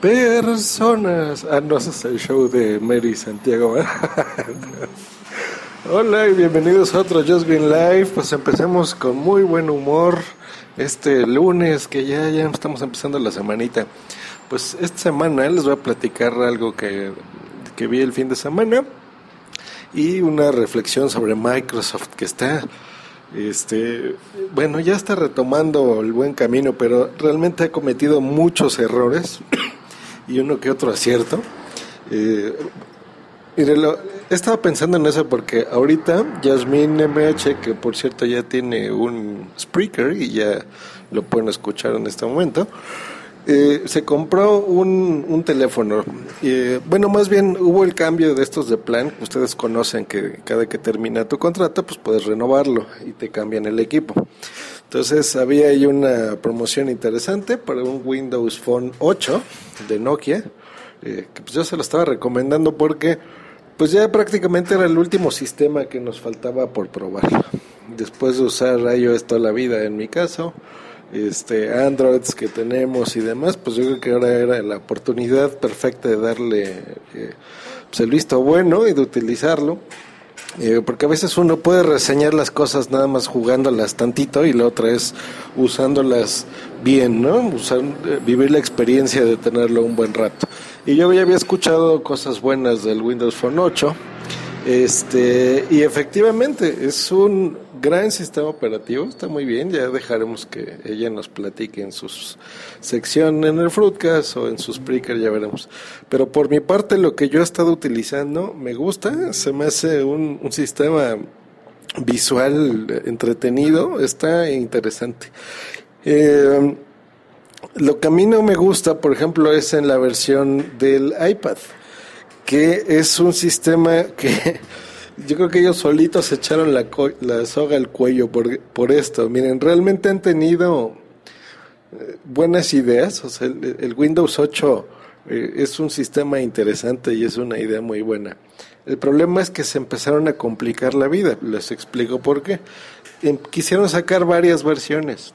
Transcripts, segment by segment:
Personas. Ah, no, ese es el show de Mary Santiago. Hola y bienvenidos a otro Just Green Live. Pues empecemos con muy buen humor este lunes que ya, ya estamos empezando la semanita. Pues esta semana les voy a platicar algo que, que vi el fin de semana y una reflexión sobre Microsoft que está este, bueno, ya está retomando el buen camino, pero realmente ha cometido muchos errores y uno que otro acierto. Eh, mire, lo, he estado pensando en eso porque ahorita Jasmine MH, que por cierto ya tiene un speaker y ya lo pueden escuchar en este momento, eh, se compró un, un teléfono. Eh, bueno, más bien hubo el cambio de estos de plan. Ustedes conocen que cada que termina tu contrato, pues puedes renovarlo y te cambian el equipo. Entonces había ahí una promoción interesante para un Windows Phone 8 de Nokia, eh, que pues yo se lo estaba recomendando porque pues ya prácticamente era el último sistema que nos faltaba por probar. Después de usar iOS toda la vida en mi caso, este Androids que tenemos y demás, pues yo creo que ahora era la oportunidad perfecta de darle eh, pues el visto bueno y de utilizarlo. Eh, porque a veces uno puede reseñar las cosas nada más jugándolas tantito y la otra es usándolas bien, ¿no? Eh, vivir la experiencia de tenerlo un buen rato. Y yo ya había escuchado cosas buenas del Windows Phone 8 este, y efectivamente es un gran sistema operativo, está muy bien, ya dejaremos que ella nos platique en su sección en el Fruitcast o en sus Spreaker, ya veremos. Pero por mi parte lo que yo he estado utilizando me gusta, se me hace un, un sistema visual entretenido, está interesante. Eh, lo que a mí no me gusta, por ejemplo, es en la versión del iPad que es un sistema que yo creo que ellos solitos echaron la, la soga al cuello por, por esto. Miren, realmente han tenido eh, buenas ideas. O sea, el, Windows 8 eh, es un sistema interesante y es una idea muy buena. El problema es que se empezaron a complicar la vida. Les explico por qué. Em, quisieron sacar varias versiones.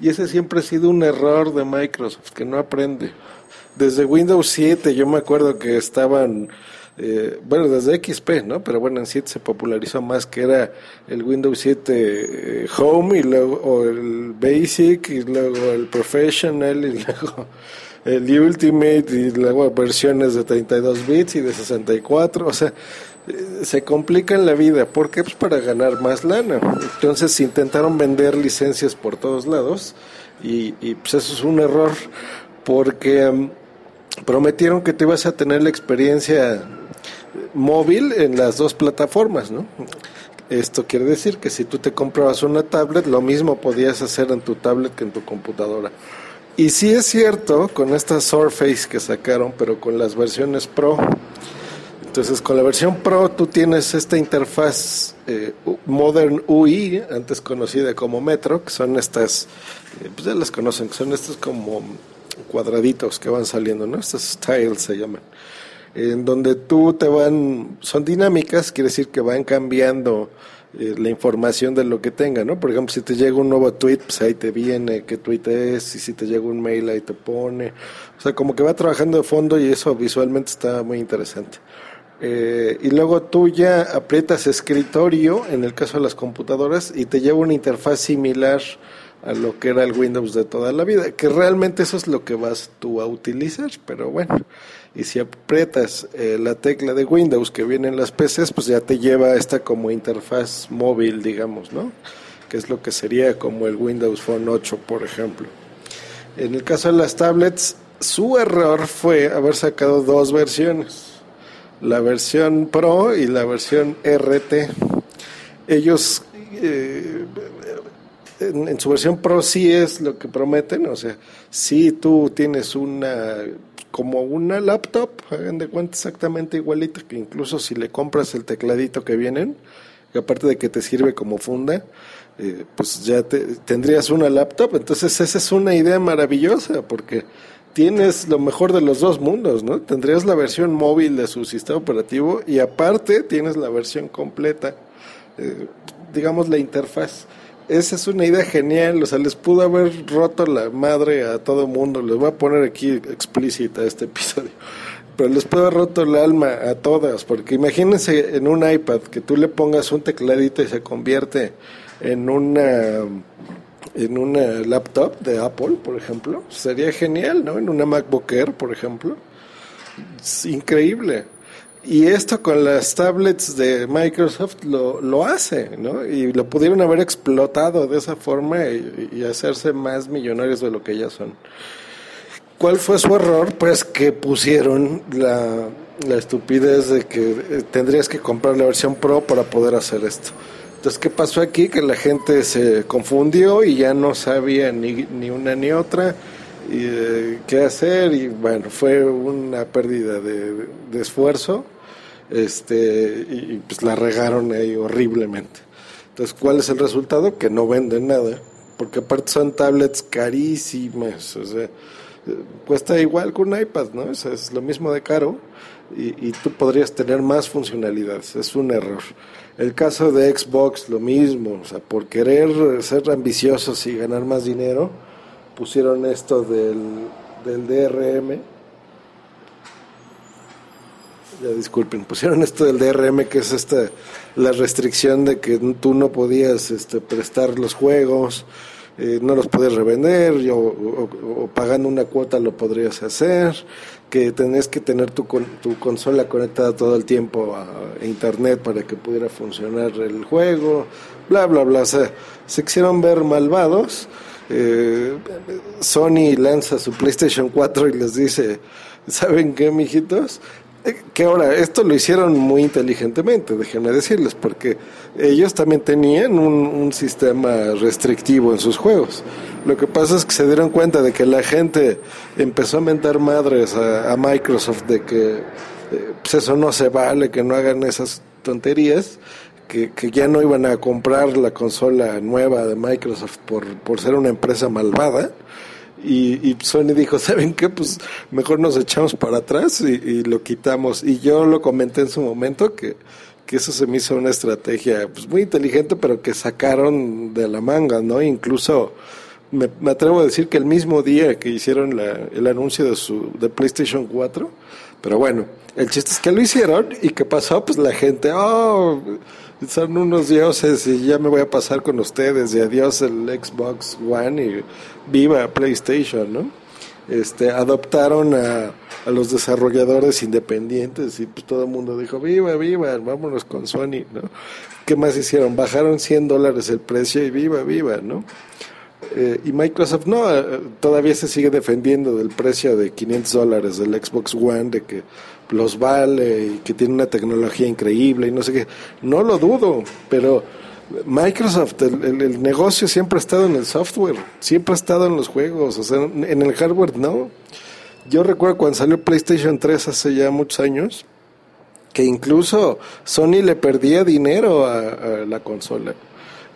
Y ese siempre ha sido un error de Microsoft, que no aprende desde Windows 7 yo me acuerdo que estaban, eh, bueno, desde XP, ¿no? Pero bueno, en 7 se popularizó más que era el Windows 7 eh, Home y luego el Basic y luego el Professional y luego el Ultimate y luego versiones de 32 bits y de 64, o sea, eh, se complican la vida. ¿Por qué? Pues para ganar más lana. Entonces intentaron vender licencias por todos lados y, y pues eso es un error porque um, prometieron que te ibas a tener la experiencia móvil en las dos plataformas, ¿no? Esto quiere decir que si tú te comprabas una tablet, lo mismo podías hacer en tu tablet que en tu computadora. Y sí es cierto con esta Surface que sacaron, pero con las versiones Pro. Entonces, con la versión Pro tú tienes esta interfaz eh, Modern UI, antes conocida como Metro, que son estas, eh, pues ya las conocen, que son estas como cuadraditos que van saliendo, ¿no? Estas tiles se llaman. En donde tú te van, son dinámicas, quiere decir que van cambiando eh, la información de lo que tenga, ¿no? Por ejemplo, si te llega un nuevo tweet, pues ahí te viene qué tweet es, y si te llega un mail, ahí te pone. O sea, como que va trabajando de fondo y eso visualmente está muy interesante. Eh, y luego tú ya aprietas escritorio, en el caso de las computadoras, y te lleva una interfaz similar a lo que era el Windows de toda la vida, que realmente eso es lo que vas tú a utilizar, pero bueno, y si aprietas eh, la tecla de Windows que viene en las PCs, pues ya te lleva esta como interfaz móvil, digamos, ¿no? Que es lo que sería como el Windows Phone 8, por ejemplo. En el caso de las tablets, su error fue haber sacado dos versiones, la versión Pro y la versión RT. Ellos eh, en, su versión Pro sí es lo que prometen, o sea, si tú tienes una como una laptop, hagan de cuenta exactamente igualita, que incluso si le compras el tecladito que vienen, y aparte de que te sirve como funda, eh, pues ya te, tendrías una laptop, entonces esa es una idea maravillosa, porque tienes lo mejor de los dos mundos, ¿no? Tendrías la versión móvil de su sistema operativo y aparte tienes la versión completa, eh, digamos la interfaz esa es una idea genial, o sea, les pudo haber roto la madre a todo mundo, les voy a poner aquí explícita este episodio, pero les pudo haber roto el alma a todas, porque imagínense en un iPad que tú le pongas un tecladito y se convierte en una en una laptop de Apple, por ejemplo, sería genial, ¿no? En una MacBook Air, por ejemplo. Es increíble. Y esto con las tablets de Microsoft lo, lo hace, ¿no? Y lo pudieron haber explotado de esa forma y, hacerse más millonarios de lo que ya son. ¿Cuál fue su error? Pues que pusieron la, la estupidez de que eh, tendrías que comprar la versión Pro para poder hacer esto. Entonces, ¿qué pasó aquí? Que la gente se confundió y ya no sabía ni, ni una ni otra y eh, qué hacer y bueno, fue una pérdida de, esfuerzo este y, pues la regaron ahí horriblemente. Entonces, ¿cuál es el resultado? Que no venden nada, porque aparte son tablets carísimas, o sea, cuesta igual que un iPad, ¿no? O es lo mismo de caro y, y tú podrías tener más funcionalidades, es un error. El caso de Xbox, lo mismo, o sea, por querer ser ambiciosos y ganar más dinero, pusieron esto del, del DRM. Ya disculpen, pusieron esto del DRM, que es esta la restricción de que tú no podías este, prestar los juegos, eh, no los podías revender, o, pagando una cuota lo podrías hacer, que tenés que tener tu, tu consola conectada todo el tiempo a internet para que pudiera funcionar el juego, bla, bla, bla. O sea, se quisieron ver malvados eh, Sony lanza su PlayStation 4 y les dice, ¿saben qué, mijitos? Eh, que ahora, esto lo hicieron muy inteligentemente, déjenme decirles, porque ellos también tenían un, sistema restrictivo en sus juegos. Lo que pasa es que se dieron cuenta de que la gente empezó a mentar madres a, Microsoft de que eh, pues eso no se vale, que no hagan esas tonterías que, ya no iban a comprar la consola nueva de Microsoft por, por ser una empresa malvada. Y, Sony dijo, ¿saben qué? Pues mejor nos echamos para atrás y, lo quitamos. Y yo lo comenté en su momento que, que eso se me hizo una estrategia pues, muy inteligente, pero que sacaron de la manga, ¿no? Incluso me, me atrevo a decir que el mismo día que hicieron la, el anuncio de su de PlayStation 4, pero bueno, el chiste es que lo hicieron y que pasó, pues la gente, oh, son unos dioses y ya me voy a pasar con ustedes y adiós el Xbox One y viva PlayStation, ¿no? Este, adoptaron a, a los desarrolladores independientes y pues todo el mundo dijo, viva, viva, vámonos con Sony, ¿no? ¿Qué más hicieron? Bajaron 100 dólares el precio y viva, viva, ¿no? Eh, y Microsoft no, eh, todavía se sigue defendiendo del precio de 500 dólares del Xbox One, de que los vale y que tiene una tecnología increíble y no sé qué. No lo dudo, pero Microsoft, el, negocio siempre ha estado en el software, siempre ha estado en los juegos, o sea, en el hardware no. Yo recuerdo cuando salió PlayStation 3 hace ya muchos años, que incluso Sony le perdía dinero a la consola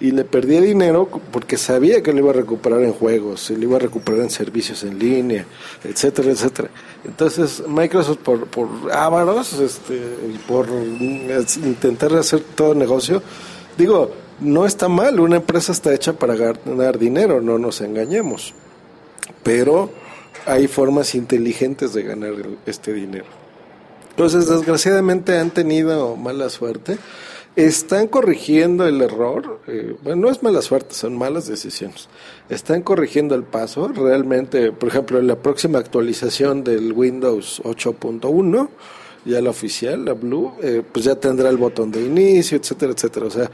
y le perdía dinero porque sabía que lo iba a recuperar en juegos, y lo iba a recuperar en servicios en línea, etcétera, etcétera. Entonces Microsoft por, por ávaros este, por intentar hacer todo negocio, digo, no está mal, una empresa está hecha para ganar dinero, no nos engañemos, pero hay formas inteligentes de ganar este dinero. Entonces, desgraciadamente han tenido mala suerte están corrigiendo el error. Eh, bueno, no es mala suerte, son malas decisiones. Están corrigiendo el paso. Realmente, por ejemplo, en la próxima actualización del Windows 8.1, ya la oficial, la Blue, eh, pues ya tendrá el botón de inicio, etcétera, etcétera. O sea,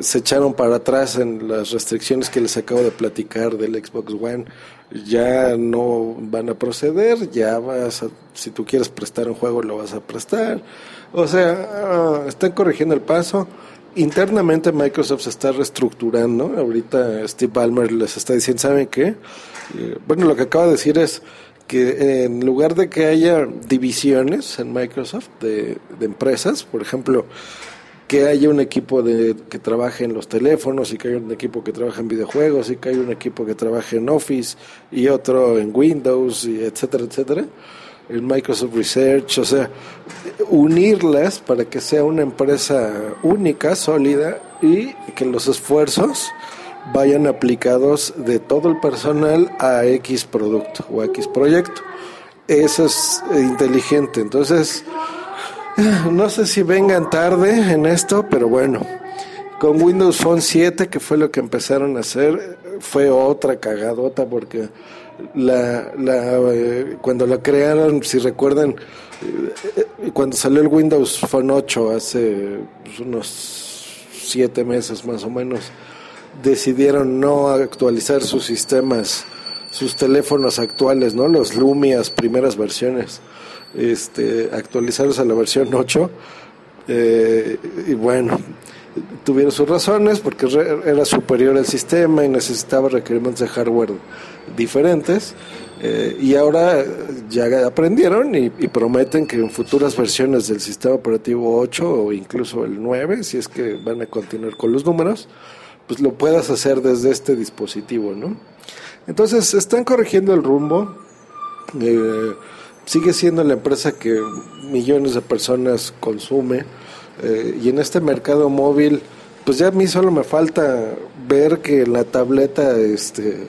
se echaron para atrás en las restricciones que les acabo de platicar del Xbox One. Ya no van a proceder, ya vas a, si tú quieres prestar un juego, lo vas a prestar o sea, ah, están corrigiendo el paso. Internamente Microsoft se está reestructurando. Ahorita Steve Ballmer les está diciendo, ¿saben qué? Eh, bueno, lo que acaba de decir es que en lugar de que haya divisiones en Microsoft de, empresas, por ejemplo, que haya un equipo de, que trabaje en los teléfonos y que haya un equipo que trabaje en videojuegos y que haya un equipo que trabaje en Office y otro en Windows y etcétera, etcétera el Microsoft Research, o sea, unirlas para que sea una empresa única, sólida y que los esfuerzos vayan aplicados de todo el personal a X producto o X proyecto. Eso es inteligente. Entonces, no sé si vengan tarde en esto, pero bueno, con Windows Phone 7, que fue lo que empezaron a hacer, fue otra cagadota porque la, la eh, cuando la crearon, si recuerdan, eh, cuando salió el Windows Phone 8 hace pues, unos siete meses más o menos, decidieron no actualizar sus sistemas, sus teléfonos actuales, ¿no? Los Lumias, primeras versiones, este, actualizarlos a la versión 8. Eh, y bueno, tuvieron sus razones porque era superior el sistema y necesitaba requerimientos de hardware diferentes. Eh, y ahora ya aprendieron y, prometen que en futuras versiones del sistema operativo 8 o incluso el 9, si es que van a continuar con los números, pues lo puedas hacer desde este dispositivo, ¿no? Entonces están corrigiendo el rumbo. Eh, sigue siendo la empresa que millones de personas consume eh, y en este mercado móvil, pues ya a mí solo me falta ver que la tableta este,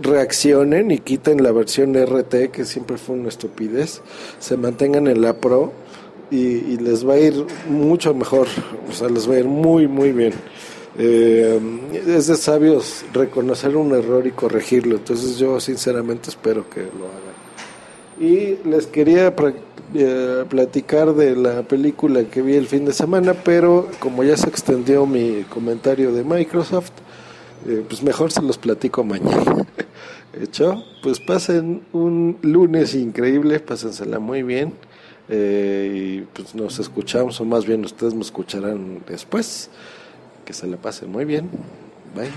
reaccionen y quiten la versión RT, que siempre fue una estupidez, se mantengan en la Pro y, les va a ir mucho mejor, o sea, les va a ir muy, muy bien. Eh, es de sabios reconocer un error y corregirlo, entonces yo sinceramente espero que lo hagan. Y les quería eh, platicar de la película que vi el fin de semana, pero como ya se extendió mi comentario de Microsoft, eh, pues mejor se los platico mañana. ¿Hecho? Pues pasen un lunes increíble, pásensela muy bien. Y pues nos escuchamos, o más bien ustedes me escucharán después. Que se la pasen muy bien. Bye.